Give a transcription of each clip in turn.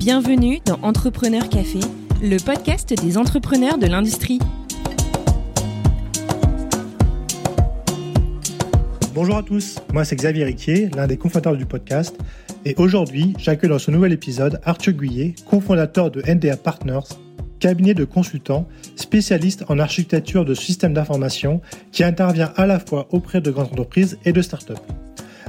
Bienvenue dans Entrepreneur Café, le podcast des entrepreneurs de l'industrie. Bonjour à tous, moi c'est Xavier Riquier, l'un des cofondateurs du podcast, et aujourd'hui j'accueille dans ce nouvel épisode Arthur Guyet, cofondateur de NDA Partners, cabinet de consultants spécialiste en architecture de systèmes d'information qui intervient à la fois auprès de grandes entreprises et de startups.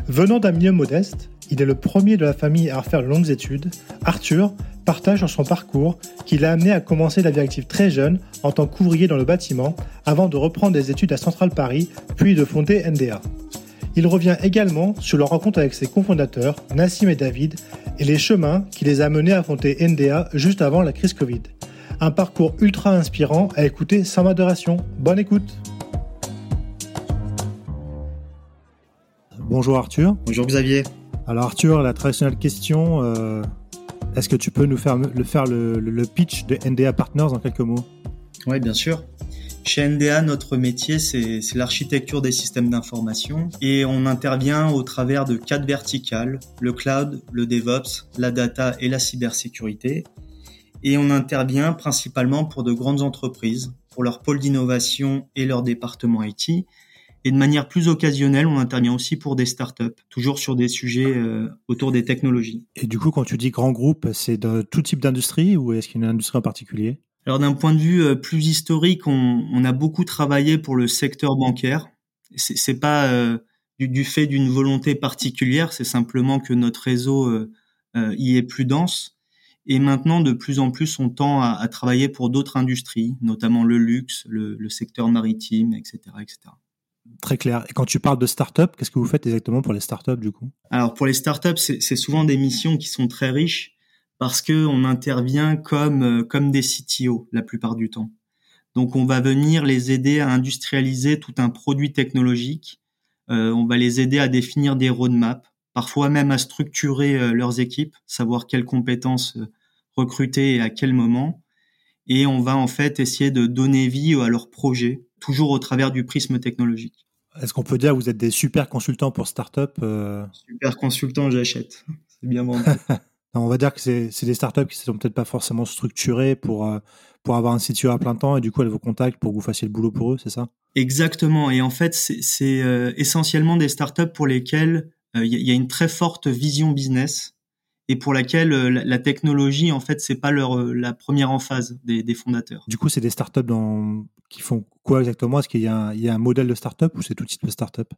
Venant d'un milieu modeste, il est le premier de la famille à faire de longues études. Arthur partage sur son parcours qui l'a amené à commencer la vie active très jeune en tant qu'ouvrier dans le bâtiment avant de reprendre des études à Central Paris puis de fonder NDA. Il revient également sur leur rencontre avec ses cofondateurs, Nassim et David, et les chemins qui les a menés à fonder NDA juste avant la crise Covid. Un parcours ultra inspirant à écouter sans modération. Bonne écoute Bonjour Arthur. Bonjour Xavier. Alors Arthur, la traditionnelle question, euh, est-ce que tu peux nous faire le, faire le, pitch de NDA Partners en quelques mots? Oui, bien sûr. Chez NDA, notre métier, c'est l'architecture des systèmes d'information et on intervient au travers de quatre verticales, le cloud, le DevOps, la data et la cybersécurité. Et on intervient principalement pour de grandes entreprises, pour leur pôle d'innovation et leur département IT, et de manière plus occasionnelle, on intervient aussi pour des startups, toujours sur des sujets euh, autour des technologies. Et du coup, quand tu dis grand groupe, c'est de tout type d'industrie ou est-ce qu'il y a une industrie en particulier? Alors d'un point de vue euh, plus historique, on, on, a beaucoup travaillé pour le secteur bancaire. C'est pas euh, du, du, fait d'une volonté particulière, c'est simplement que notre réseau euh, y est plus dense. Et maintenant, de plus en plus, on tend à, à travailler pour d'autres industries, notamment le luxe, le, le secteur maritime, etc., etc. Très clair. Et quand tu parles de start-up, qu'est-ce que vous faites exactement pour les start-up du coup? Alors pour les start-up, c'est souvent des missions qui sont très riches parce que on intervient comme euh, comme des CTO la plupart du temps. Donc on va venir les aider à industrialiser tout un produit technologique. Euh, on va les aider à définir des roadmaps, parfois même à structurer euh, leurs équipes, savoir quelles compétences recruter et à quel moment. Et on va en fait essayer de donner vie à leurs projets toujours au travers du prisme technologique. Est-ce qu'on peut dire que vous êtes des super consultants pour start-up euh... Super consultants, j'achète. C'est bien vendu. on va dire que c'est des startups qui ne sont peut-être pas forcément structurées pour, euh, pour avoir un CTO à plein temps et du coup elles vous contactent pour que vous fassiez le boulot pour eux, c'est ça? Exactement. Et en fait, c'est euh, essentiellement des startups pour lesquelles il y, y, a une très forte vision business et pour laquelle euh, la, technologie, en fait, c'est pas leur euh, la première en phase des, des fondateurs. Du coup, c'est des startups dans, qui font quoi exactement? Est-ce qu'il y, a un, il y a un modèle de startup ou c'est tout type de startup?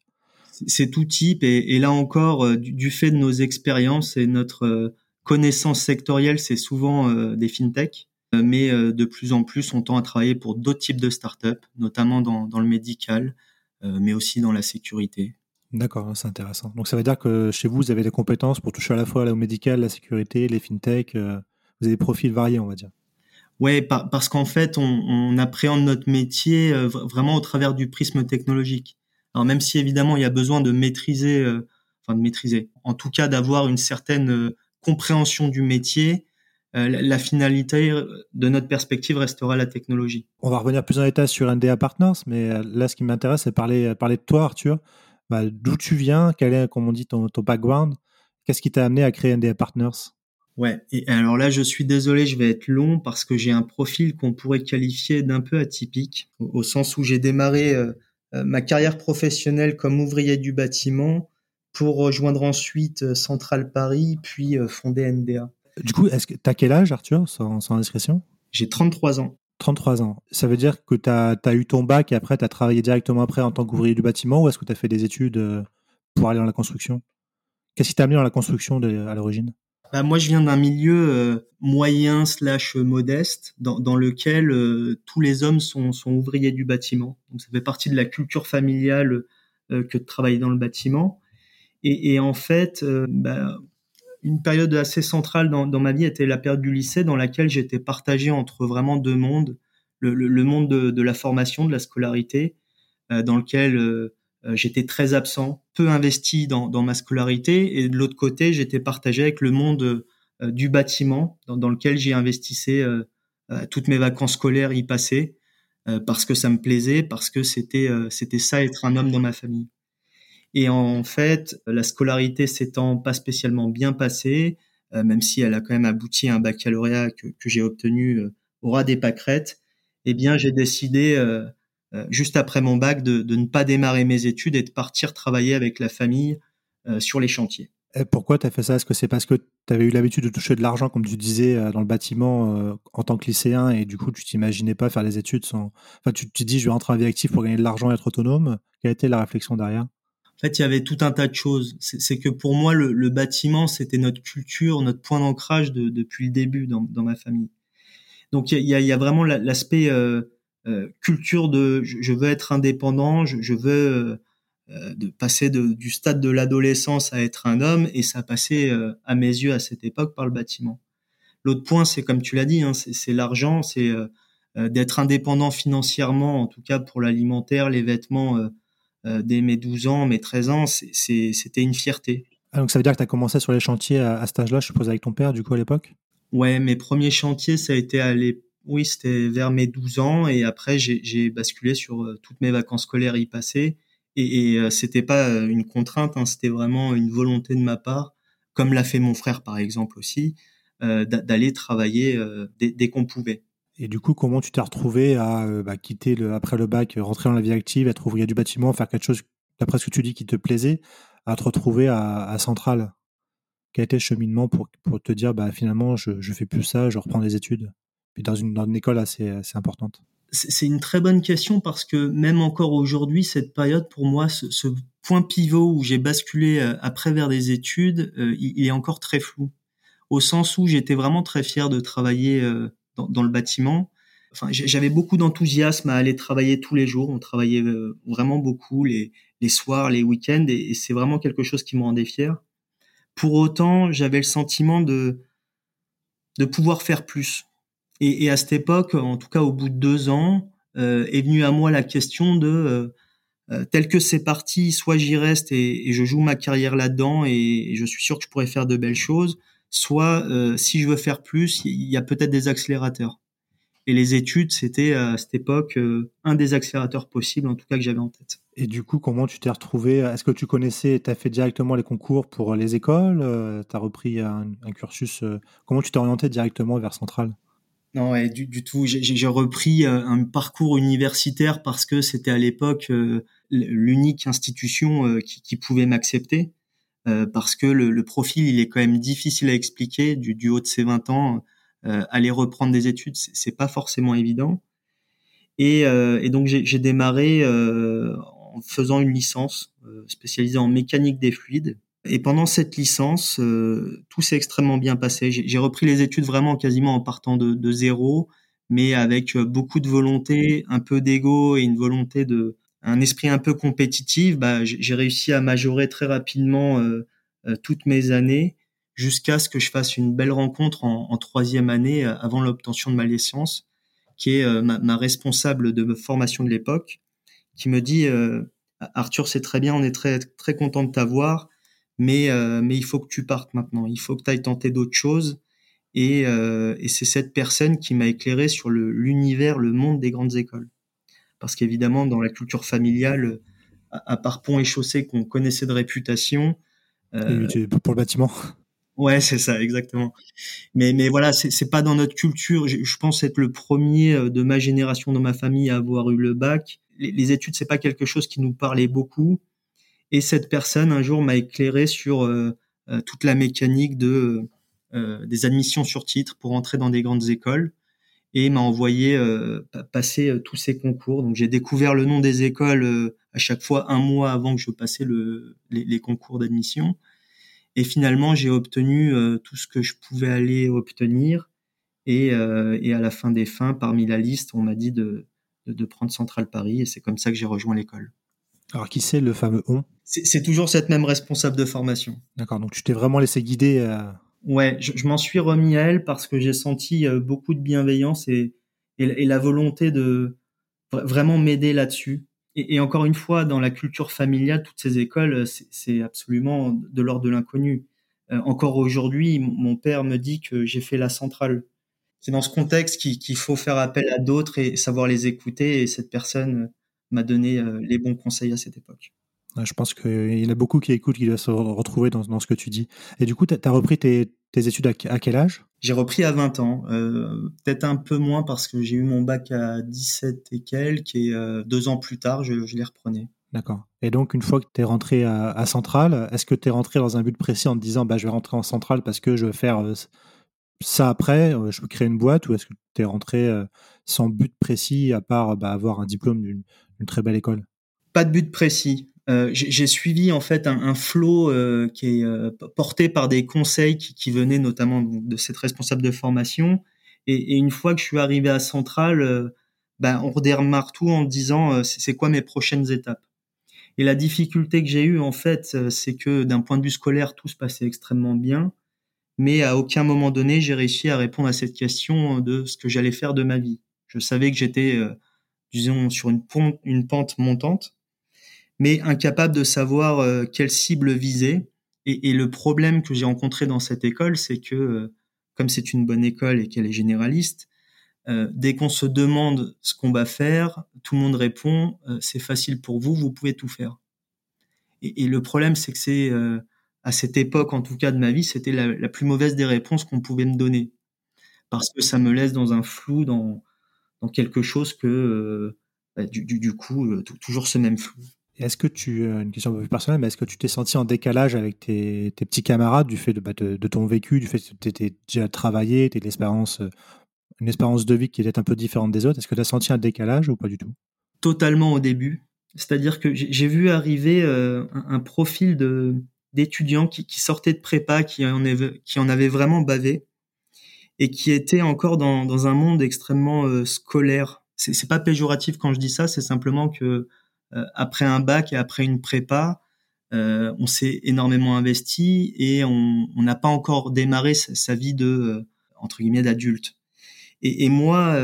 C'est tout type et, et là encore, euh, du, du, fait de nos expériences et notre connaissance sectorielle, c'est souvent des fintechs, mais de plus en plus, on tend à travailler pour d'autres types de startups, notamment dans, dans le médical, mais aussi dans la sécurité. D'accord, c'est intéressant. Donc ça veut dire que chez vous, vous avez des compétences pour toucher à la fois au médical, la sécurité, les fintech. Euh, vous avez des profils variés, on va dire. Par, parce qu'en fait, on, on, appréhende notre métier euh, vraiment au travers du prisme technologique. Alors même si évidemment il y a besoin de maîtriser, euh, enfin de maîtriser, en tout cas d'avoir une certaine compréhension du métier, la, la, finalité de notre perspective restera la technologie. On va revenir plus en détail sur NDA Partners, mais là ce qui m'intéresse c'est parler, parler de toi Arthur bah, d'où tu viens, quel est, comme on dit, ton, ton background, qu'est-ce qui t'a amené à créer NDA Partners? Ouais, et alors là, je suis désolé, je vais être long parce que j'ai un profil qu'on pourrait qualifier d'un peu atypique, au, au, sens où j'ai démarré euh, euh, ma carrière professionnelle comme ouvrier du bâtiment pour rejoindre ensuite euh, Central Paris, puis fonder NDA. Du coup, est-ce que t'as quel âge, Arthur, sans, sans indiscrétion? J'ai 33 ans. 33 ans. Ça veut dire que tu as, eu ton bac et après tu as travaillé directement après en tant qu'ouvrier du bâtiment ou est-ce que tu as fait des études euh, pour aller dans la construction? Qu'est-ce qui t'a amené dans la construction à l'origine? Bah, Moi, je viens d'un milieu euh, moyen slash modeste dans, dans lequel euh, tous les hommes sont, sont, ouvriers du bâtiment. Donc ça fait partie de la culture familiale que de travailler dans le bâtiment. Et, en fait, bah, une période assez centrale dans, dans, ma vie était la période du lycée dans laquelle j'étais partagé entre vraiment deux mondes. Le, monde de, la formation, de la scolarité, euh, dans lequel euh, j'étais très absent, peu investi dans, ma scolarité, et de l'autre côté, j'étais partagé avec le monde euh, du bâtiment, dans, lequel j'y investissais euh, toutes mes vacances scolaires y passaient, euh, parce que ça me plaisait, parce que c'était c'était ça être un homme dans ma famille. Et en fait, la scolarité s'étant pas spécialement bien passée, même si elle a quand même abouti à un baccalauréat que, que j'ai obtenu au ras des pâquerettes, eh bien, j'ai décidé, juste après mon bac, de, de, ne pas démarrer mes études et de partir travailler avec la famille sur les chantiers. Et pourquoi tu as fait ça? Est-ce que c'est parce que tu avais eu l'habitude de toucher de l'argent, comme tu disais, dans le bâtiment en tant que lycéen, et du coup, tu t'imaginais pas faire les études sans. Enfin, tu te dis, je vais rentrer en vie active pour gagner de l'argent et être autonome? Quelle était la réflexion derrière? En fait, il y avait tout un tas de choses. C'est que pour moi, le, bâtiment, c'était notre culture, notre point d'ancrage depuis le début dans, ma famille. Donc, il y a, vraiment l'aspect euh, euh, culture de je, veux être indépendant, je, veux euh, passer du stade de l'adolescence à être un homme, et ça passait à mes yeux à cette époque par le bâtiment. L'autre point, c'est comme tu l'as dit, hein, c'est l'argent, c'est d'être indépendant financièrement, en tout cas pour l'alimentaire, les vêtements dès mes 12 ans, mes 13 ans, c'était une fierté. Ah, donc ça veut dire que tu as commencé sur les chantiers à cet âge-là, je suppose, avec ton père, du coup, à l'époque? Ouais, mes premiers chantiers, ça a été à oui, c'était vers mes 12 ans et après j'ai basculé sur euh, toutes mes vacances scolaires y passer et, euh, c'était pas une contrainte, hein, c'était vraiment une volonté de ma part, comme l'a fait mon frère par exemple aussi, d'aller travailler dès qu'on pouvait. Et du coup, comment tu t'es retrouvé à euh, bah, quitter après le bac, rentrer dans la vie active, être ouvrier du bâtiment, faire quelque chose, d'après ce que tu dis, qui te plaisait, à te retrouver à Centrale? Quel était le cheminement pour, te dire, bah, finalement, je, je fais plus ça, je reprends des études? Puis dans une, école assez, assez importante. C'est une très bonne question parce que même encore aujourd'hui, cette période, pour moi, ce, point pivot où j'ai basculé euh, après vers des études, euh, il, est encore très flou. Au sens où j'étais vraiment très fier de travailler dans, le bâtiment. Enfin, j'avais beaucoup d'enthousiasme à aller travailler tous les jours. On travaillait euh, vraiment beaucoup les, soirs, les week-ends, et, c'est vraiment quelque chose qui me rendait fier. Pour autant, j'avais le sentiment de de pouvoir faire plus. Et, et, à cette époque, en tout cas au bout de deux ans, euh, est venue à moi la question de euh, euh tel que c'est parti, soit j'y reste et, je joue ma carrière là-dedans et, je suis sûr que je pourrais faire de belles choses, soit euh, si je veux faire plus, il y a peut-être des accélérateurs. Et les études, c'était à cette époque un des accélérateurs possibles, en tout cas que j'avais en tête. Et du coup, comment tu t'es retrouvé Est-ce que tu connaissais, tu as fait directement les concours pour les écoles euh, Tu as repris un, cursus Comment tu t'es orienté directement vers Centrale? Non, du, du, tout. J'ai repris un parcours universitaire parce que c'était à l'époque l'unique institution qui, pouvait m'accepter. Euh, parce que le, profil il est quand même difficile à expliquer du, haut de ses 20 ans euh, aller reprendre des études c'est pas forcément évident et, euh, donc j'ai démarré euh, en faisant une licence spécialisée en mécanique des fluides. Et pendant cette licence tout s'est extrêmement bien passé. J'ai repris les études vraiment quasiment en partant de, de zéro mais avec beaucoup de volonté un peu d'ego et une volonté de un esprit un peu compétitif, bah, j'ai réussi à majorer très rapidement euh, euh, toutes mes années jusqu'à ce que je fasse une belle rencontre en, troisième année euh, avant l'obtention de ma licence, qui est ma, responsable de formation de l'époque, qui me dit Arthur, c'est très bien, on est très très content de t'avoir, mais mais il faut que tu partes maintenant, il faut que tu ailles tenter d'autres choses. Et, et c'est cette personne qui m'a éclairé sur l'univers, le monde des grandes écoles parce qu'évidemment, dans la culture familiale, à, part Pont et Chaussée qu'on connaissait de réputation. Euh, pour le bâtiment. Ouais, c'est ça, exactement. Mais, mais voilà, c'est pas dans notre culture. Je, pense être le premier euh, de ma génération dans ma famille à avoir eu le bac. Les, études, c'est pas quelque chose qui nous parlait beaucoup. Et cette personne, un jour, m'a éclairé sur euh, euh, toute la mécanique de des admissions sur titre pour entrer dans des grandes écoles et m'a envoyé euh, passer euh, tous ces concours. Donc j'ai découvert le nom des écoles euh, à chaque fois un mois avant que je passais le, les, concours d'admission. Et finalement, j'ai obtenu tout ce que je pouvais aller obtenir. Et, et, à la fin des fins, parmi la liste, on m'a dit de, de, prendre Central Paris. Et c'est comme ça que j'ai rejoint l'école. Alors, qui c'est le fameux on? C'est toujours cette même responsable de formation. D'accord, donc tu t'es vraiment laissé guider Ouais, je, m'en suis remis à elle parce que j'ai senti euh, beaucoup de bienveillance et, et, la volonté de vraiment m'aider là-dessus. Et, encore une fois, dans la culture familiale, toutes ces écoles, c'est absolument de l'ordre de l'inconnu. Euh, encore aujourd'hui, mon père me dit que j'ai fait la centrale. C'est dans ce contexte qu'il faut faire appel à d'autres et savoir les écouter. Et cette personne m'a donné euh, les bons conseils à cette époque. je pense qu'il y en a beaucoup qui écoutent, qui doivent se retrouver dans, ce que tu dis. Et du coup, tu as repris tes, études à, quel âge? J'ai repris à 20 ans, euh, peut-être un peu moins parce que j'ai eu mon bac à 17 et quelques, et euh, deux ans plus tard, je, les reprenais. D'accord. Et donc, une fois que tu es rentré à, à Centrale, est-ce que tu es rentré dans un but précis en te disant bah, je vais rentrer en Centrale parce que je vais faire euh, ça après, je veux créer une boîte, ou est-ce que tu es rentré sans but précis à part bah, avoir un diplôme d'une très belle école? Pas de but précis. Euh, j'ai suivi en fait un, flot euh, qui est euh, porté par des conseils qui, venaient notamment de cette responsable de formation. Et, une fois que je suis arrivé à Centrale, ben, on redémarre tout en disant c'est quoi mes prochaines étapes? Et la difficulté que j'ai eue en fait, c'est que d'un point de vue scolaire, tout se passait extrêmement bien, mais à aucun moment donné, j'ai réussi à répondre à cette question de ce que j'allais faire de ma vie. Je savais que j'étais, disons, sur une, pente montante, mais incapable de savoir euh, quelle cible viser. Et, le problème que j'ai rencontré dans cette école, c'est que euh, comme c'est une bonne école et qu'elle est généraliste, euh, dès qu'on se demande ce qu'on va faire, tout le monde répond c'est facile pour vous, vous pouvez tout faire. Et, le problème, c'est que c'est à cette époque, en tout cas de ma vie, c'était la, plus mauvaise des réponses qu'on pouvait me donner, parce que ça me laisse dans un flou, dans, dans quelque chose que bah, du, du, coup toujours ce même flou. Est-ce que tu, euh, une question un peu plus personnelle, mais est-ce que tu t'es senti en décalage avec tes, petits camarades du fait bah, de, de, ton vécu, du fait que tu étais déjà travaillé, tu l'expérience, euh, une espérance de vie qui était un peu différente des autres? Est-ce que tu as senti un décalage ou pas du tout? Totalement au début. C'est-à-dire que j'ai vu arriver euh, un, profil de, d'étudiants qui, qui sortaient de prépa, qui en, avait, qui en avaient vraiment bavé et qui étaient encore dans, dans un monde extrêmement scolaire. C'est, c'est pas péjoratif quand je dis ça, c'est simplement que euh, après un bac et après une prépa, euh, on s'est énormément investi et on n'a pas encore démarré sa, vie de euh, entre guillemets d'adulte. Et, moi,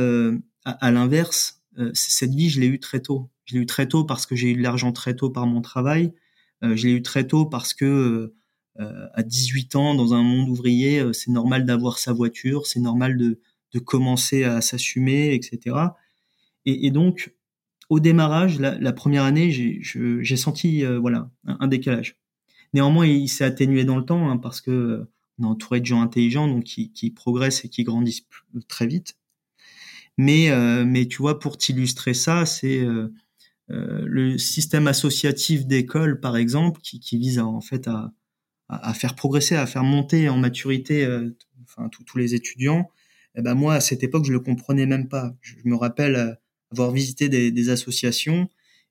à, l'inverse, cette vie, je l'ai eue très tôt. Je l'ai eue très tôt parce que j'ai eu de l'argent très tôt par mon travail. Je l'ai eu très tôt parce que à 18 ans, dans un monde ouvrier, c'est normal d'avoir sa voiture, c'est normal de, de commencer à s'assumer, etc. Et, et, donc, au démarrage, la, première année, j'ai senti euh, voilà un, décalage. Néanmoins, il, s'est atténué dans le temps hein, parce que on est entouré de gens intelligents, donc qui, progressent et qui grandissent très vite. Mais, euh, mais tu vois, pour t'illustrer ça, c'est euh, le système associatif d'école, par exemple, qui, vise à, en fait à, à, faire progresser, à faire monter en maturité, enfin tous les étudiants. Eh ben moi, à cette époque, je le comprenais même pas. Je, me rappelle avoir visité des, des associations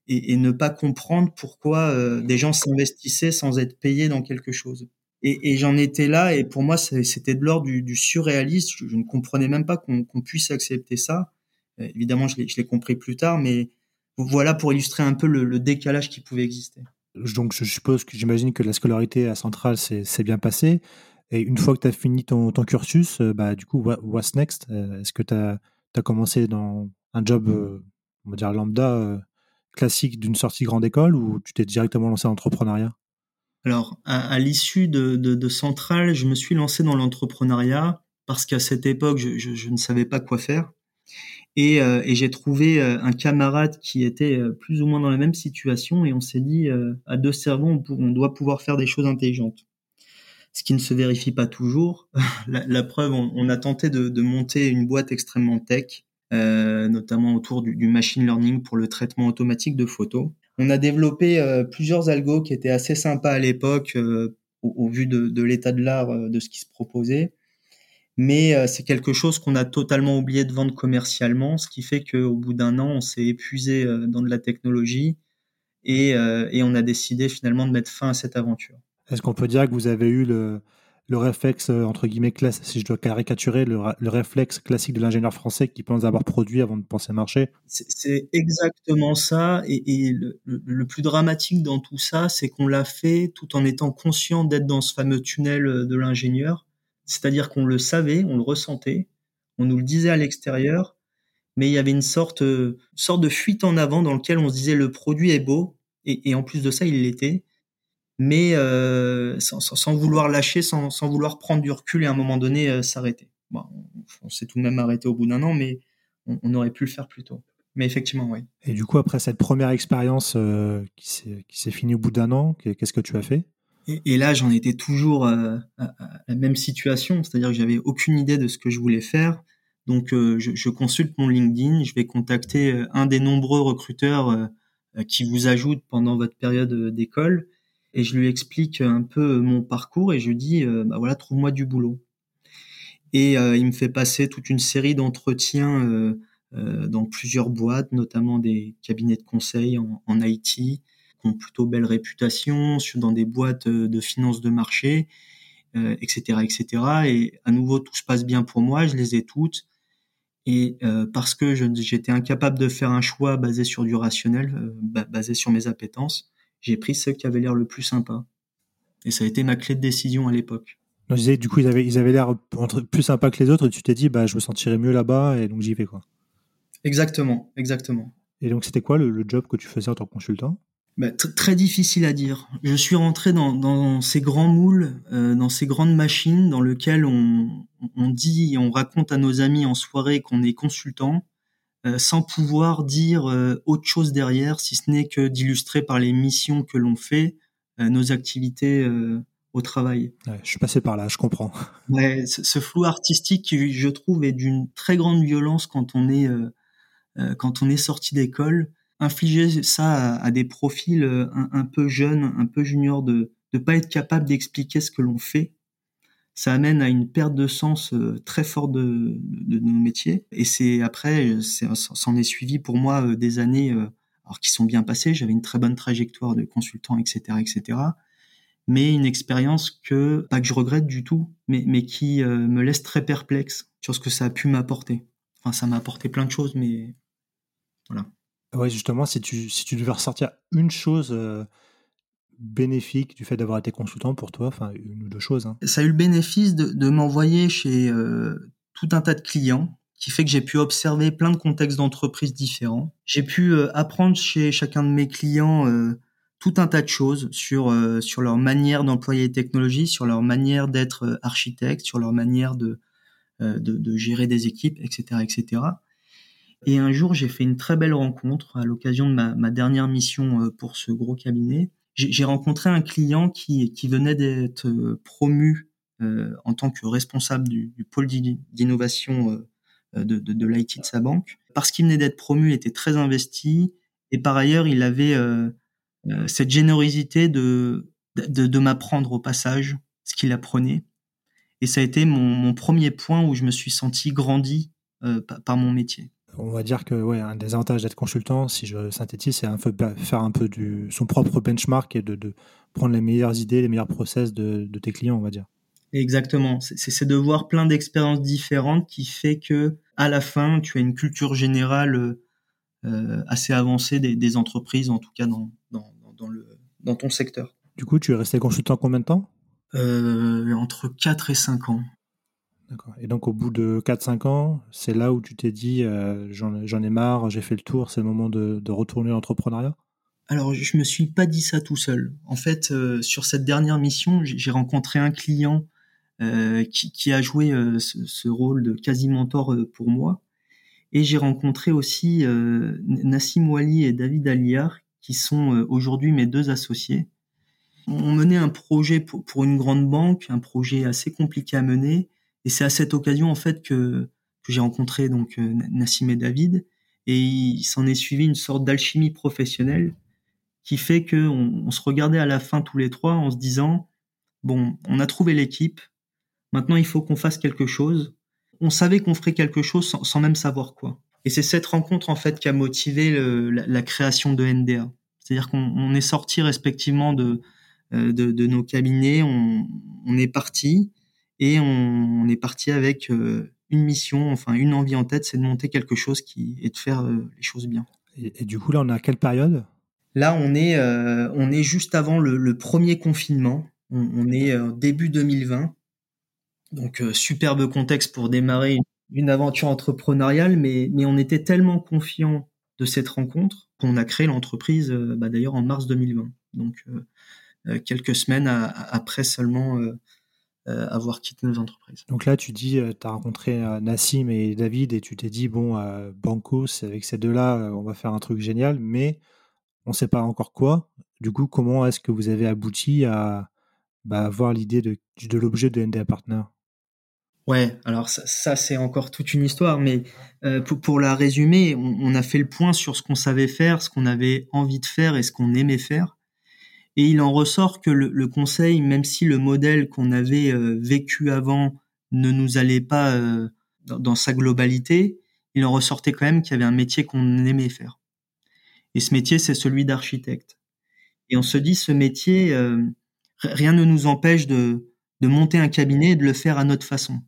et, et, ne pas comprendre pourquoi euh, des gens s'investissaient sans être payés dans quelque chose. Et, et j'en étais là, et pour moi, c'était de l'ordre du, du, surréaliste. Je, ne comprenais même pas qu'on puisse accepter ça. Euh, évidemment, je l'ai compris plus tard, mais voilà pour illustrer un peu le, le décalage qui pouvait exister. Donc, je suppose que j'imagine que la scolarité à Centrale s'est bien passée. Et une fois que tu as fini ton, ton cursus, euh, bah, du coup, what's next? Est-ce que tu as, as, commencé dans, un job, euh, on va dire lambda, euh, classique d'une sortie grande école ou tu t'es directement lancé en entrepreneuriat Alors, à, l'issue de, de, Centrale, je me suis lancé dans l'entrepreneuriat parce qu'à cette époque, je, ne savais pas quoi faire. Et, euh, et j'ai trouvé un camarade qui était plus ou moins dans la même situation et on s'est dit, à deux cerveaux, on, doit pouvoir faire des choses intelligentes. Ce qui ne se vérifie pas toujours. la, preuve, on, on, a tenté de, de monter une boîte extrêmement tech euh, notamment autour du, du, machine learning pour le traitement automatique de photos. On a développé euh, plusieurs algos qui étaient assez sympas à l'époque euh, au, au, vu de, de l'état de l'art de ce qui se proposait. Mais c'est quelque chose qu'on a totalement oublié de vendre commercialement, ce qui fait qu'au bout d'un an, on s'est épuisé dans de la technologie et, et on a décidé finalement de mettre fin à cette aventure. Est-ce qu'on peut dire que vous avez eu le, le réflexe, euh, entre guillemets, classe, si je dois caricaturer, le, réflexe classique de l'ingénieur français qui pense avoir produit avant de penser marché? C'est exactement ça. Et, le, plus dramatique dans tout ça, c'est qu'on l'a fait tout en étant conscient d'être dans ce fameux tunnel euh, de l'ingénieur. C'est-à-dire qu'on le savait, on le ressentait, on nous le disait à l'extérieur, mais il y avait une sorte, euh, de fuite en avant dans lequel on se disait le produit est beau, et, en plus de ça, il l'était mais euh, sans, vouloir lâcher, sans, vouloir prendre du recul et à un moment donné euh, s'arrêter. On, s'est tout de même arrêté au bout d'un an, mais on, aurait pu le faire plus tôt. Mais effectivement, oui. Et du coup, après cette première expérience qui s'est finie au bout d'un an, qu'est-ce que tu as fait? Et, là, j'en étais toujours à, la même situation, c'est-à-dire que j'avais aucune idée de ce que je voulais faire. Donc, je, je, consulte mon LinkedIn, je vais contacter un des nombreux recruteurs qui vous ajoutent pendant votre période d'école. Et je lui explique un peu mon parcours et je lui dis euh, bah voilà trouve-moi du boulot. Et euh, il me fait passer toute une série d'entretiens euh, dans plusieurs boîtes notamment des cabinets de conseil en, en IT qui ont plutôt belle réputation dans des boîtes de finances de marché etc etc et à nouveau tout se passe bien pour moi je les ai toutes et parce que j'étais incapable de faire un choix basé sur du rationnel basé sur mes appétences j'ai pris ceux qui avaient l'air le plus sympa. Et ça a été ma clé de décision à l'époque. Je disais, du coup, ils avaient, ils avaient l'air plus sympas que les autres, et tu t'es dit, bah, je me sentirais mieux là-bas, et donc j'y vais, quoi. Exactement, exactement. Et donc, c'était quoi le, job que tu faisais en tant que consultant? Bah, Très difficile à dire. Je suis rentré dans, dans ces grands moules, euh, dans ces grandes machines dans lesquelles on, on dit, on raconte à nos amis en soirée qu'on est consultant, euh, sans pouvoir dire euh, autre chose derrière, si ce n'est que d'illustrer par les missions que l'on fait euh, nos activités au travail. je suis passé par là, je comprends. Ouais, ce, flou artistique, qui, je trouve, est d'une très grande violence quand on est quand on est sorti d'école. Infliger ça à, des profils un, un, peu jeunes, un peu juniors, de ne pas être capable d'expliquer ce que l'on fait, ça amène à une perte de sens euh, très forte de, de, nos métiers. Et c'est après, s'en est suivi pour moi euh, des années euh, alors qui sont bien passées. J'avais une très bonne trajectoire de consultant, etc., etc. Mais une expérience que pas que je regrette du tout, mais mais qui me laisse très perplexe sur ce que ça a pu m'apporter. Enfin, ça m'a apporté plein de choses, mais voilà. Ouais, justement, si tu si tu devais ressortir une chose bénéfique du fait d'avoir été consultant pour toi Enfin, une ou deux choses. Hein. Ça a eu le bénéfice de, m'envoyer chez euh, tout un tas de clients qui fait que j'ai pu observer plein de contextes d'entreprise différents. J'ai pu euh, apprendre chez chacun de mes clients euh, tout un tas de choses sur sur leur manière d'employer les technologies, sur leur manière d'être architecte, sur leur manière de, de, gérer des équipes, etc., etc. Et un jour, j'ai fait une très belle rencontre à l'occasion de ma, dernière mission pour ce gros cabinet j'ai rencontré un client qui, venait d'être euh, promu euh, en tant que responsable du, pôle d'innovation euh, de, de, de l'IT de sa banque. Parce qu'il venait d'être promu, il était très investi et par ailleurs, il avait euh, cette générosité de, m'apprendre au passage ce qu'il apprenait. Et ça a été mon, premier point où je me suis senti grandi euh, par mon métier on va dire que ouais, un des avantages d'être consultant, si je synthétise, c'est un peu faire un peu du son propre benchmark et de, prendre les meilleures idées, les meilleurs process de, tes clients, on va dire. Exactement. C'est de voir plein d'expériences différentes qui fait que à la fin, tu as une culture générale euh, assez avancée des, entreprises, en tout cas dans, dans, le, dans ton secteur. Du coup, tu es resté consultant combien de temps? Euh, Entre 4 et 5 ans. Et donc, au bout de 4-5 ans, c'est là où tu t'es dit euh, j'en ai marre, j'ai fait le tour, c'est le moment de, retourner l'entrepreneuriat? Alors, je me suis pas dit ça tout seul. En fait, euh, sur cette dernière mission, j'ai rencontré un client euh, qui, a joué ce, rôle de quasi-mentor pour moi. Et j'ai rencontré aussi Nassim Wali et David Aliar, qui sont aujourd'hui mes deux associés. On menait un projet pour une grande banque, un projet assez compliqué à mener et c'est à cette occasion en fait que, j'ai rencontré donc euh, Nassim et David. Et il s'en est suivi une sorte d'alchimie professionnelle qui fait que on, se regardait à la fin tous les trois en se disant bon on a trouvé l'équipe. Maintenant il faut qu'on fasse quelque chose. On savait qu'on ferait quelque chose sans, même savoir quoi. Et c'est cette rencontre en fait qui a motivé la, création de NDA c'est-à-dire qu'on est sorti respectivement de, euh, de, de nos cabinets on, on est parti et on, est parti avec euh, une mission, enfin une envie en tête, c'est de monter quelque chose qui et de faire euh, les choses bien. Et, du coup, là, on est à quelle période? Là, on est, euh, on est juste avant le, premier confinement. On, est début 2020. Donc, superbe contexte pour démarrer une, aventure entrepreneuriale, mais, mais on était tellement confiant de cette rencontre qu'on a créé l'entreprise, bah, d'ailleurs, en mars 2020. Donc, quelques semaines après seulement avoir quitté nos entreprises. Donc là, tu dis, tu as rencontré Nassim et David et tu t'es dit, bon, Banco, avec ces deux-là, on va faire un truc génial, mais on ne sait pas encore quoi. Du coup, comment est-ce que vous avez abouti à bah, avoir l'idée de, de l'objet de NDA Partner Ouais, alors ça, c'est encore toute une histoire, mais euh, pour, la résumer, on, a fait le point sur ce qu'on savait faire, ce qu'on avait envie de faire et ce qu'on aimait faire. Et il en ressort que le, conseil, même si le modèle qu'on avait euh, vécu avant ne nous allait pas euh, dans, sa globalité, il en ressortait quand même qu'il y avait un métier qu'on aimait faire. Et ce métier, c'est celui d'architecte. Et on se dit, ce métier, rien ne nous empêche de, de monter un cabinet et de le faire à notre façon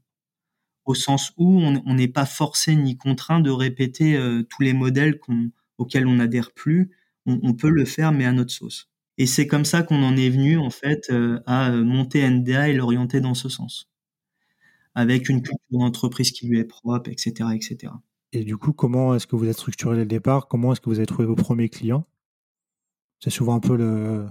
au sens où on n'est pas forcé ni contraint de répéter euh, tous les modèles auxquels on n'adhère plus. On, peut le faire, mais à notre sauce. Et c'est comme ça qu'on en est venu en fait euh, à monter NDA et l'orienter dans ce sens, avec une culture d'entreprise qui lui est propre, etc., etc. Et du coup, comment est-ce que vous êtes structuré dès le départ? Comment est-ce que vous avez trouvé vos premiers clients? C'est souvent un peu le,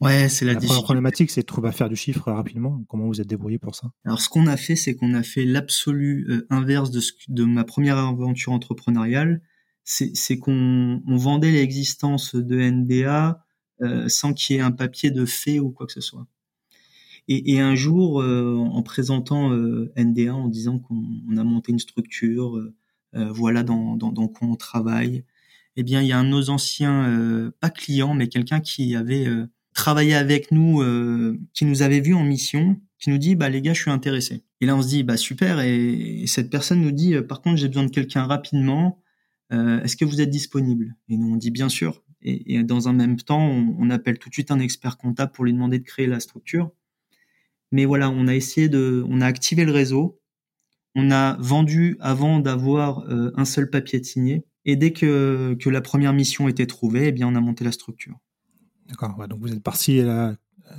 Ouais, c'est la, la problématique, c'est de trouver à faire du chiffre rapidement. Comment vous êtes débrouillé pour ça? Alors, ce qu'on a fait, c'est qu'on a fait l'absolu euh, inverse de, ce, de ma première aventure entrepreneuriale. C'est qu'on on vendait l'existence de NDA euh, sans qu'il y ait un papier de fait ou quoi que ce soit. Et, un jour, euh, en présentant euh, NDA, en disant qu'on a monté une structure, voilà dans, dans, dans, quoi on travaille, eh bien, il y a un de nos anciens, pas clients, mais quelqu'un qui avait travaillait avec nous, qui nous avait vu en mission, qui nous dit bah les gars, je suis intéressé. Et là on se dit bah super. Et, cette personne nous dit par contre j'ai besoin de quelqu'un rapidement. Est-ce que vous êtes disponible? Et nous on dit bien sûr. Et, dans un même temps, on, appelle tout de suite un expert comptable pour lui demander de créer la structure. Mais voilà, on a essayé de, on a activé le réseau. On a vendu avant d'avoir un seul papier de signé. Et dès que, que la première mission était trouvée, eh bien, on a monté la structure. D'accord. donc vous êtes parti euh,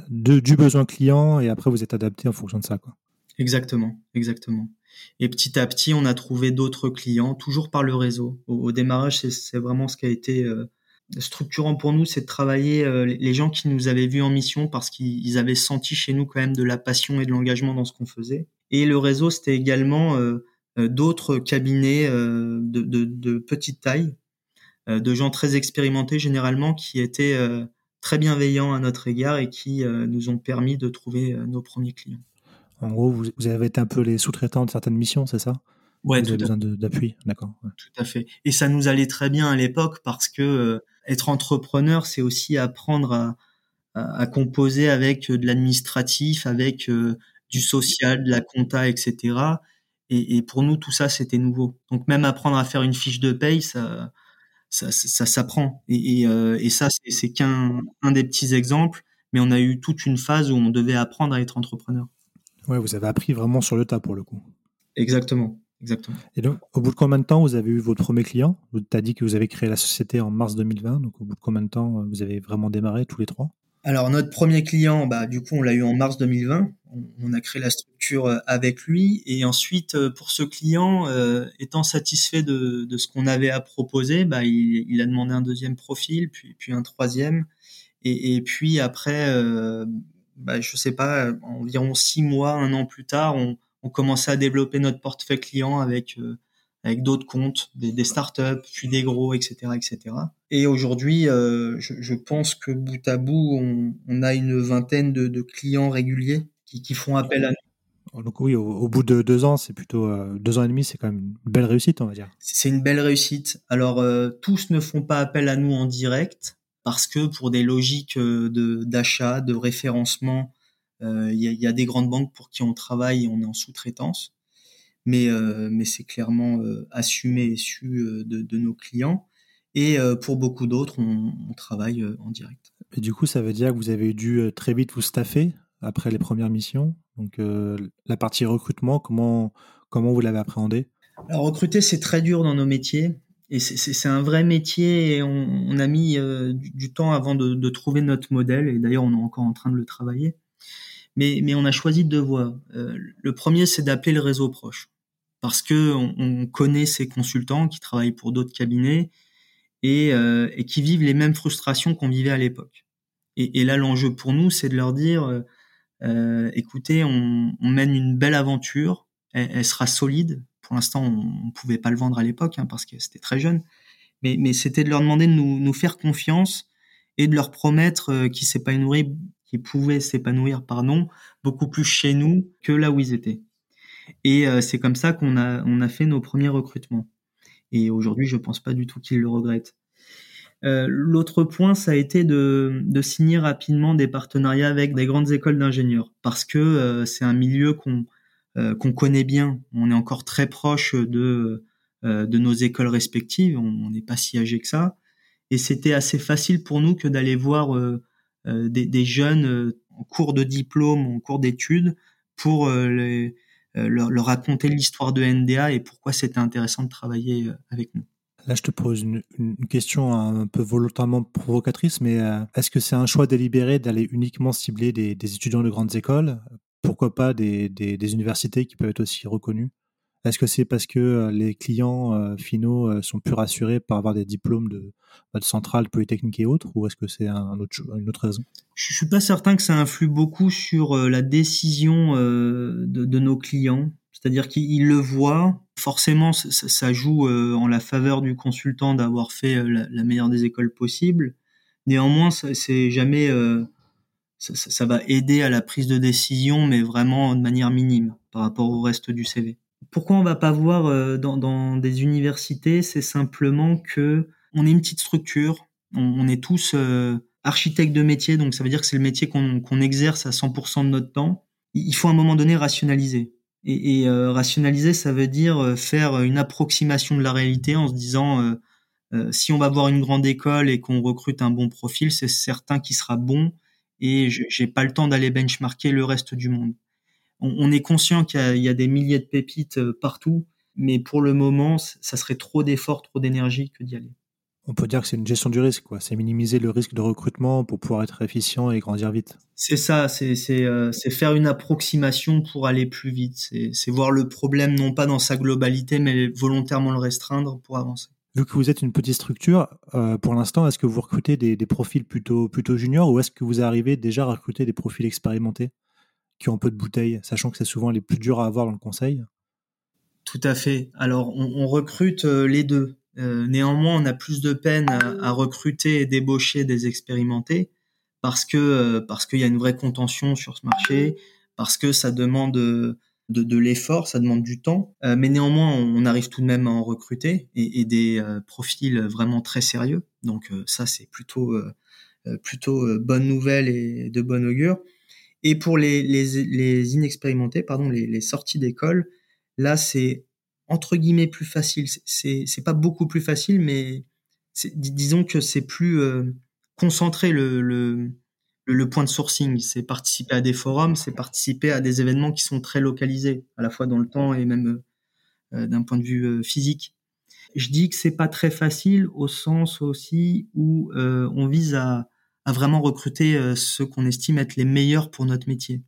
du besoin client et après vous êtes adapté en fonction de ça. Quoi. Exactement, exactement. Et petit à petit, on a trouvé d'autres clients, toujours par le réseau. Au, démarrage, c'est vraiment ce qui a été euh, structurant pour nous, c'est de travailler euh, les gens qui nous avaient vus en mission parce qu'ils avaient senti chez nous quand même de la passion et de l'engagement dans ce qu'on faisait. Et le réseau, c'était également d'autres cabinets de, de, de, petite taille, de gens très expérimentés généralement qui étaient très bienveillants à notre égard et qui euh, nous ont permis de trouver euh, nos premiers clients. En gros, vous, avez été un peu les sous-traitants de certaines missions, c'est ça? Ouais, vous avez besoin d'appui, d'accord. Tout à fait. Et ça nous allait très bien à l'époque parce que euh, être entrepreneur, c'est aussi apprendre à, à, composer avec de l'administratif, avec du social, de la compta, etc. Et, et, pour nous, tout ça, c'était nouveau. Donc même apprendre à faire une fiche de paye, ça, ça, ça s'apprend. Et, et, euh, et, ça, c'est qu'un un des petits exemples, mais on a eu toute une phase où on devait apprendre à être entrepreneur. Ouais, vous avez appris vraiment sur le tas pour le coup. Exactement. Exactement. Et donc, au bout de combien de temps vous avez eu votre premier client Tu as dit que vous avez créé la société en mars 2020, donc au bout de combien de temps euh, vous avez vraiment démarré tous les trois? Alors notre premier client, bah du coup on l'a eu en mars 2020. On, a créé la structure euh, avec lui et ensuite euh, pour ce client, euh, étant satisfait de, de ce qu'on avait à proposer, bah il, il, a demandé un deuxième profil, puis puis un troisième et, et puis après, euh, bah, je sais pas, environ six mois, un an plus tard, on, on commençait à développer notre portefeuille client avec avec d'autres comptes, des, des startups, puis des gros, etc., etc. Et aujourd'hui, euh, je, je, pense que bout à bout, on, on a une vingtaine de, de clients réguliers qui, qui, font appel à nous. Donc oui, au, bout de deux ans, c'est plutôt euh, deux ans et demi, c'est quand même une belle réussite, on va dire. C'est une belle réussite. Alors euh, tous ne font pas appel à nous en direct parce que pour des logiques euh, de d'achat, de référencement, il y a, y, a, des grandes banques pour qui on travaille et on est en sous-traitance mais, euh, mais c'est clairement euh, assumé et su euh, de, de, nos clients. Et pour beaucoup d'autres, on, on, travaille en direct. Et du coup, ça veut dire que vous avez dû très vite vous staffer après les premières missions. Donc la partie recrutement, comment, comment vous l'avez appréhendé? Alors recruter, c'est très dur dans nos métiers. Et c'est un vrai métier et on, on a mis du, du, temps avant de, de, trouver notre modèle. Et d'ailleurs, on est encore en train de le travailler mais, mais on a choisi deux voies. Euh, le premier, c'est d'appeler le réseau proche, parce que on, on, connaît ces consultants qui travaillent pour d'autres cabinets et, euh, et, qui vivent les mêmes frustrations qu'on vivait à l'époque. Et, et, là, l'enjeu pour nous, c'est de leur dire, euh, écoutez, on, mène une belle aventure, elle, sera solide. Pour l'instant, on, ne pouvait pas le vendre à l'époque hein, parce que c'était très jeune, mais, mais c'était de leur demander de nous, nous faire confiance et de leur promettre qu'ils s'épanouiraient qui pouvaient s'épanouir, pardon, beaucoup plus chez nous que là où ils étaient. Et euh, c'est comme ça qu'on a, on a fait nos premiers recrutements. Et aujourd'hui, je pense pas du tout qu'ils le regrettent. Euh, L'autre point, ça a été de, de, signer rapidement des partenariats avec des grandes écoles d'ingénieurs, parce que euh, c'est un milieu qu'on qu'on connaît bien. On est encore très proche de de nos écoles respectives. On n'est pas si âgé que ça, et c'était assez facile pour nous que d'aller voir euh, des, jeunes euh, en cours de diplôme, en cours d'études, pour euh, leur, raconter l'histoire de NDA et pourquoi c'était intéressant de travailler avec nous. Là, je te pose une, question un peu volontairement provocatrice, mais est-ce que c'est un choix délibéré d'aller uniquement cibler des, étudiants de grandes écoles? Pourquoi pas des, des, universités qui peuvent être aussi reconnues? Est-ce que c'est parce que euh, les clients euh, finaux euh, sont plus rassurés par avoir des diplômes de, bah, de centrale, polytechnique et autres, ou est-ce que c'est une autre raison? Je suis pas certain que ça influe beaucoup sur la décision de, nos clients. C'est-à-dire qu'ils le voient. Forcément, ça, joue en la faveur du consultant d'avoir fait la, meilleure des écoles possibles. Néanmoins, c'est jamais ça, ça, va aider à la prise de décision, mais vraiment de manière minime par rapport au reste du CV pourquoi on va pas voir euh, dans, des universités C'est simplement que on est une petite structure, on, est tous euh, architectes de métier, donc ça veut dire que c'est le métier qu'on exerce à 100% de notre temps. Il faut à un moment donné rationaliser. Et, euh, rationaliser, ça veut dire faire une approximation de la réalité en se disant si on va voir une grande école et qu'on recrute un bon profil, c'est certain qu'il sera bon et j'ai pas le temps d'aller benchmarker le reste du monde on, est conscient qu'il y, a des milliers de pépites euh, partout, mais pour le moment, ça serait trop d'efforts, trop d'énergie que d'y aller. On peut dire que c'est une gestion du risque, quoi. C'est minimiser le risque de recrutement pour pouvoir être efficient et grandir vite. C'est ça, c'est euh, faire une approximation pour aller plus vite. C'est voir le problème non pas dans sa globalité, mais volontairement le restreindre pour avancer. Vu que vous êtes une petite structure, euh, pour l'instant, est-ce que vous recrutez des, des, profils plutôt, plutôt juniors ou est-ce que vous arrivez déjà à recruter des profils expérimentés? Qui ont un peu de bouteille, sachant que c'est souvent les plus durs à avoir dans le conseil Tout à fait. Alors, on, recrute euh, les deux. Euh, néanmoins, on a plus de peine à, recruter et débaucher des expérimentés parce que euh, parce qu'il y a une vraie contention sur ce marché, parce que ça demande de, de l'effort, ça demande du temps. mais néanmoins, on, arrive tout de même à en recruter et, des profils vraiment très sérieux. Donc ça, c'est plutôt plutôt bonne nouvelle et de bonne augure. Et pour les, les, les inexpérimentés, pardon, les, les sorties d'école, là, c'est entre guillemets plus facile. C'est c'est pas beaucoup plus facile, mais disons que c'est plus euh, concentré le, le, le point de sourcing. C'est participer à des forums, c'est participer à des événements qui sont très localisés, à la fois dans le temps et même euh, d'un point de vue euh, physique. Je dis que c'est pas très facile au sens aussi où on vise à à vraiment recruter euh, ceux qu'on estime être les meilleurs pour notre métier.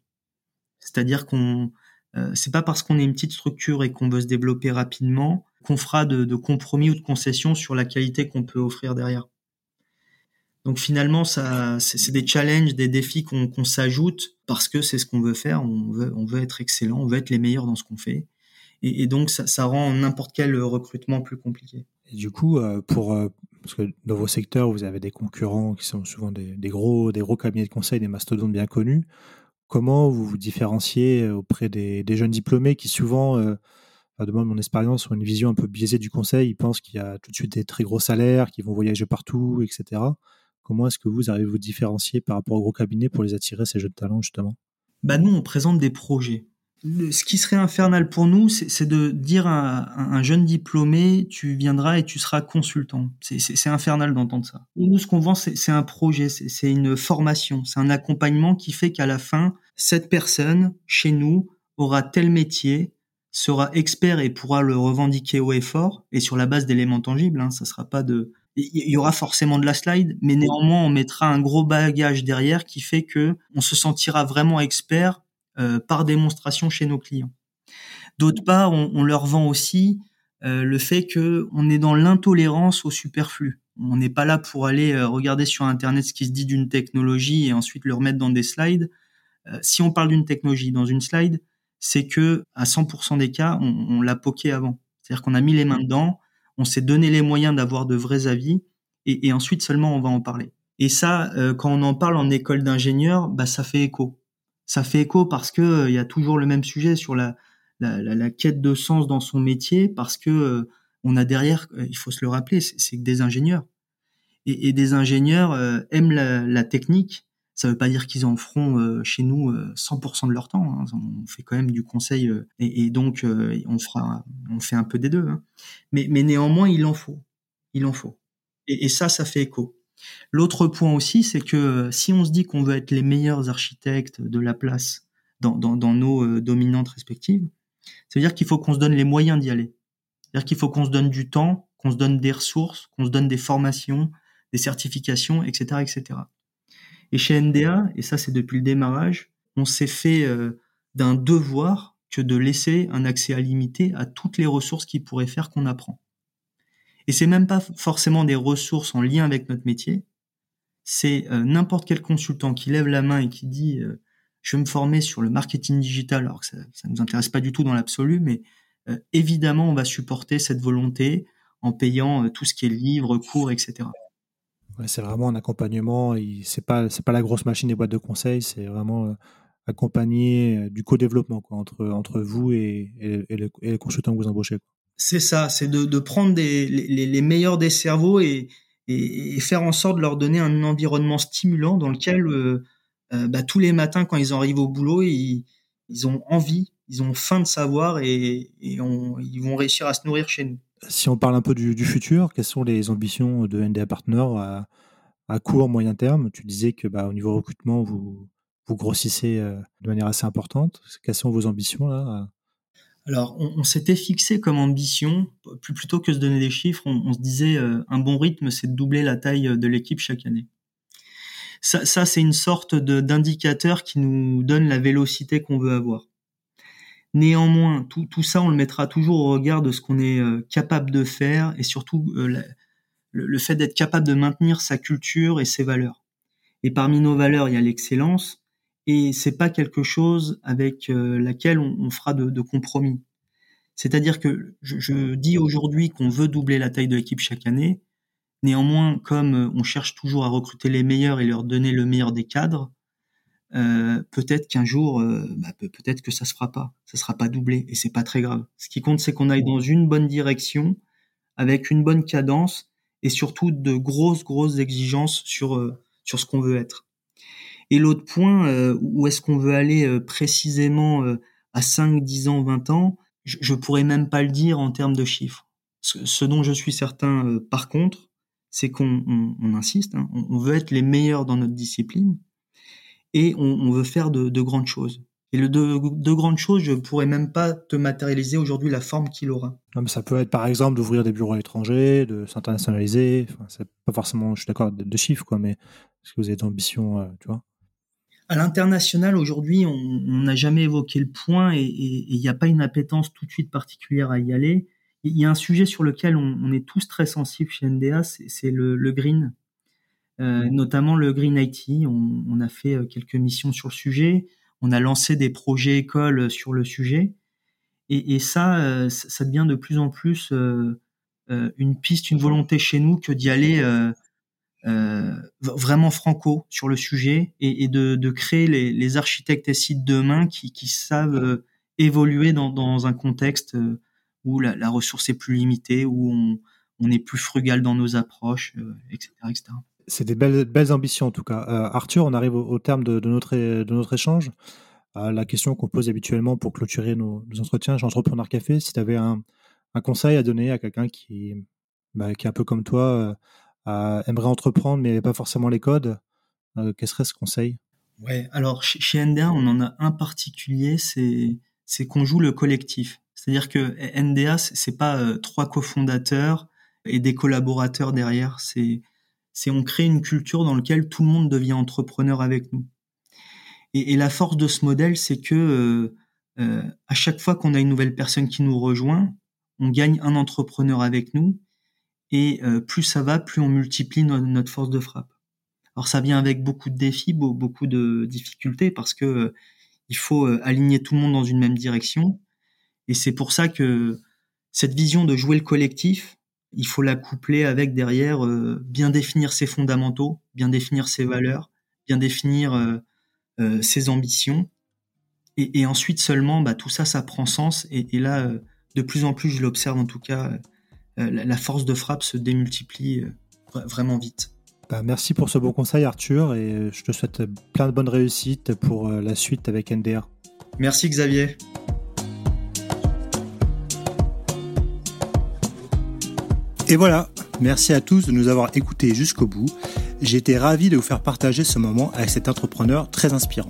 C'est-à-dire qu'on euh, c'est pas parce qu'on est une petite structure et qu'on veut se développer rapidement qu'on fera de, compromis ou de concessions sur la qualité qu'on peut offrir derrière. Donc finalement, ça, c'est des challenges, des défis qu'on s'ajoute parce que c'est ce qu'on veut faire. On veut, on veut être excellent, on veut être les meilleurs dans ce qu'on fait. Et, donc ça, ça rend n'importe quel recrutement plus compliqué. Et du coup, euh, pour parce que dans vos secteurs, vous avez des concurrents qui sont souvent des, gros, des gros cabinets de conseil, des mastodontes bien connus. Comment vous vous différenciez auprès des, jeunes diplômés qui souvent, euh, de mon expérience, ont une vision un peu biaisée du conseil Ils pensent qu'il y a tout de suite des très gros salaires, qu'ils vont voyager partout, etc. Comment est-ce que vous arrivez à vous différencier par rapport aux gros cabinets pour les attirer, ces jeunes talents, justement? Bah Nous, on présente des projets ce qui serait infernal pour nous, c'est de dire à, un jeune diplômé, tu viendras et tu seras consultant. C'est infernal d'entendre ça. Nous, ce qu'on vend, c'est un projet, c'est une formation, c'est un accompagnement qui fait qu'à la fin, cette personne, chez nous, aura tel métier, sera expert et pourra le revendiquer haut et fort, et sur la base d'éléments tangibles. Hein, ça sera pas de, il y aura forcément de la slide, mais néanmoins on mettra un gros bagage derrière qui fait que on se sentira vraiment expert par démonstration chez nos clients. D'autre part, on, leur vend aussi euh, le fait que on est dans l'intolérance au superflu. On n'est pas là pour aller euh, regarder sur internet ce qui se dit d'une technologie et ensuite le remettre dans des slides. si on parle d'une technologie dans une slide, c'est que à 100% des cas, on, l'a poqué avant. C'est-à-dire qu'on a mis les mains dedans, on s'est donné les moyens d'avoir de vrais avis, et, et, ensuite seulement on va en parler. Et ça, quand on en parle en école d'ingénieur, bah ça fait écho. Ça fait écho parce que il y a toujours le même sujet sur la, la, quête de sens dans son métier, parce que on a derrière, il faut se le rappeler, c'est que des ingénieurs et, des ingénieurs euh, aiment la, technique. Ça veut pas dire qu'ils en feront euh, chez nous 100% euh, de leur temps. Hein. On fait quand même du conseil et, donc on fera, on fait un peu des deux. Hein. Mais, mais néanmoins, il en faut, il en faut. Et ça, ça fait écho. L'autre point aussi, c'est que si on se dit qu'on veut être les meilleurs architectes de la place dans, nos dominantes respectives, ça veut dire qu'il faut qu'on se donne les moyens d'y aller. C'est-à-dire qu'il faut qu'on se donne du temps, qu'on se donne des ressources, qu'on se donne des formations, des certifications, etc., etc. Et chez NDA, et ça c'est depuis le démarrage, on s'est fait euh, d'un devoir que de laisser un accès illimité à toutes les ressources qui pourraient faire qu'on apprend. Et c'est même pas forcément des ressources en lien avec notre métier, c'est euh, n'importe quel consultant qui lève la main et qui dit euh, je vais me former sur le marketing digital, alors que ça ne nous intéresse pas du tout dans l'absolu, mais évidemment on va supporter cette volonté en payant tout ce qui est livres, cours, etc c'est vraiment un accompagnement. C'est pas c'est pas la grosse machine des boîtes de conseil. C'est vraiment euh, accompagner euh, du co-développement entre entre vous et, et, les, consultants que vous embauchez. C'est ça, c'est de, prendre les, meilleurs des cerveaux et, faire en sorte de leur donner un environnement stimulant dans lequel euh, bah, tous les matins quand ils arrivent au boulot, ils, ont envie, ils ont faim de savoir et, ils vont réussir à se nourrir chez nous si on parle un peu du, futur, quelles sont les ambitions de NDA Partner à, court, moyen terme? Tu disais que bah, au niveau recrutement, vous, vous grossissez euh, de manière assez importante. Quelles sont vos ambitions là alors, on, s'était fixé comme ambition, plus plutôt que de se donner des chiffres, on, se disait euh, un bon rythme, c'est de doubler la taille de l'équipe chaque année. Ça, c'est une sorte d'indicateur qui nous donne la vélocité qu'on veut avoir. Néanmoins, tout, ça, on le mettra toujours au regard de ce qu'on est euh, capable de faire et surtout euh, le, fait d'être capable de maintenir sa culture et ses valeurs. Et parmi nos valeurs, il y a l'excellence et c'est pas quelque chose avec euh, laquelle on, fera de, compromis. C'est-à-dire que je, dis aujourd'hui qu'on veut doubler la taille de l'équipe chaque année. Néanmoins, comme on cherche toujours à recruter les meilleurs et leur donner le meilleur des cadres, euh, peut-être qu'un jour, euh, bah, peut-être que ça se fera pas, ça sera pas doublé et c'est pas très grave. Ce qui compte, c'est qu'on aille dans une bonne direction, avec une bonne cadence et surtout de grosses grosses exigences sur euh, sur ce qu'on veut être. Et l'autre point, où est-ce qu'on veut aller précisément à 5, 10 ans, 20 ans, je, je pourrais même pas le dire en termes de chiffres. Ce, dont je suis certain, par contre, c'est qu'on on, insiste, hein, on veut être les meilleurs dans notre discipline et on, veut faire de, grandes choses. Et le de, grandes choses, je pourrais même pas te matérialiser aujourd'hui la forme qu'il aura. ça peut être par exemple d'ouvrir des bureaux à l'étranger, de s'internationaliser. Enfin, c'est pas forcément, je suis d'accord, de, chiffres quoi, mais est-ce que vous avez d'ambition, euh, tu vois? À l'international aujourd'hui, on n'a jamais évoqué le point et il n'y a pas une appétence tout de suite particulière à y aller. Il y a un sujet sur lequel on, est tous très sensibles chez NDA, c'est le, le green. Euh, notamment le Green IT. On, on, a fait euh, quelques missions sur le sujet. On a lancé des projets écoles euh, sur le sujet. Et, et ça, ça devient de plus en plus euh, une piste, une volonté chez nous que d'y aller euh, vraiment franco sur le sujet et, et de, créer les, architectes SI de demain qui, savent évoluer dans, un contexte où la, ressource est plus limitée, où on, est plus frugal dans nos approches, etc., etc. C'est des belles, belles ambitions en tout cas. Euh, Arthur, on arrive au, terme de, notre, de notre échange. Euh, la question qu'on pose habituellement pour clôturer nos, entretiens chez Entrepreneur Café, si tu avais un, conseil à donner à quelqu'un qui, bah, qui est un peu comme toi, euh, aimerait entreprendre mais pas forcément les codes, quel serait ce conseil? Ouais, alors chez, NDA, on en a un particulier, c'est qu'on joue le collectif. C'est-à-dire que NDA, c'est pas trois cofondateurs et des collaborateurs derrière. C'est c'est on crée une culture dans laquelle tout le monde devient entrepreneur avec nous. Et, la force de ce modèle, c'est que euh, euh, à chaque fois qu'on a une nouvelle personne qui nous rejoint, on gagne un entrepreneur avec nous. Et euh, plus ça va, plus on multiplie notre force de frappe. Alors ça vient avec beaucoup de défis, beaucoup de difficultés parce que il faut aligner tout le monde dans une même direction. Et c'est pour ça que cette vision de jouer le collectif, il faut la coupler avec derrière bien définir ses fondamentaux, bien définir ses valeurs, bien définir ses ambitions. Et, ensuite seulement, bah, tout ça, ça prend sens. Et là, de plus en plus, je l'observe en tout cas, la force de frappe se démultiplie vraiment vite. Bah, merci pour ce bon conseil Arthur et je te souhaite plein de bonnes réussites pour euh, la suite avec NDR. Merci Xavier. Et voilà, merci à tous de nous avoir écoutés jusqu'au bout. J'ai été ravi de vous faire partager ce moment avec cet entrepreneur très inspirant.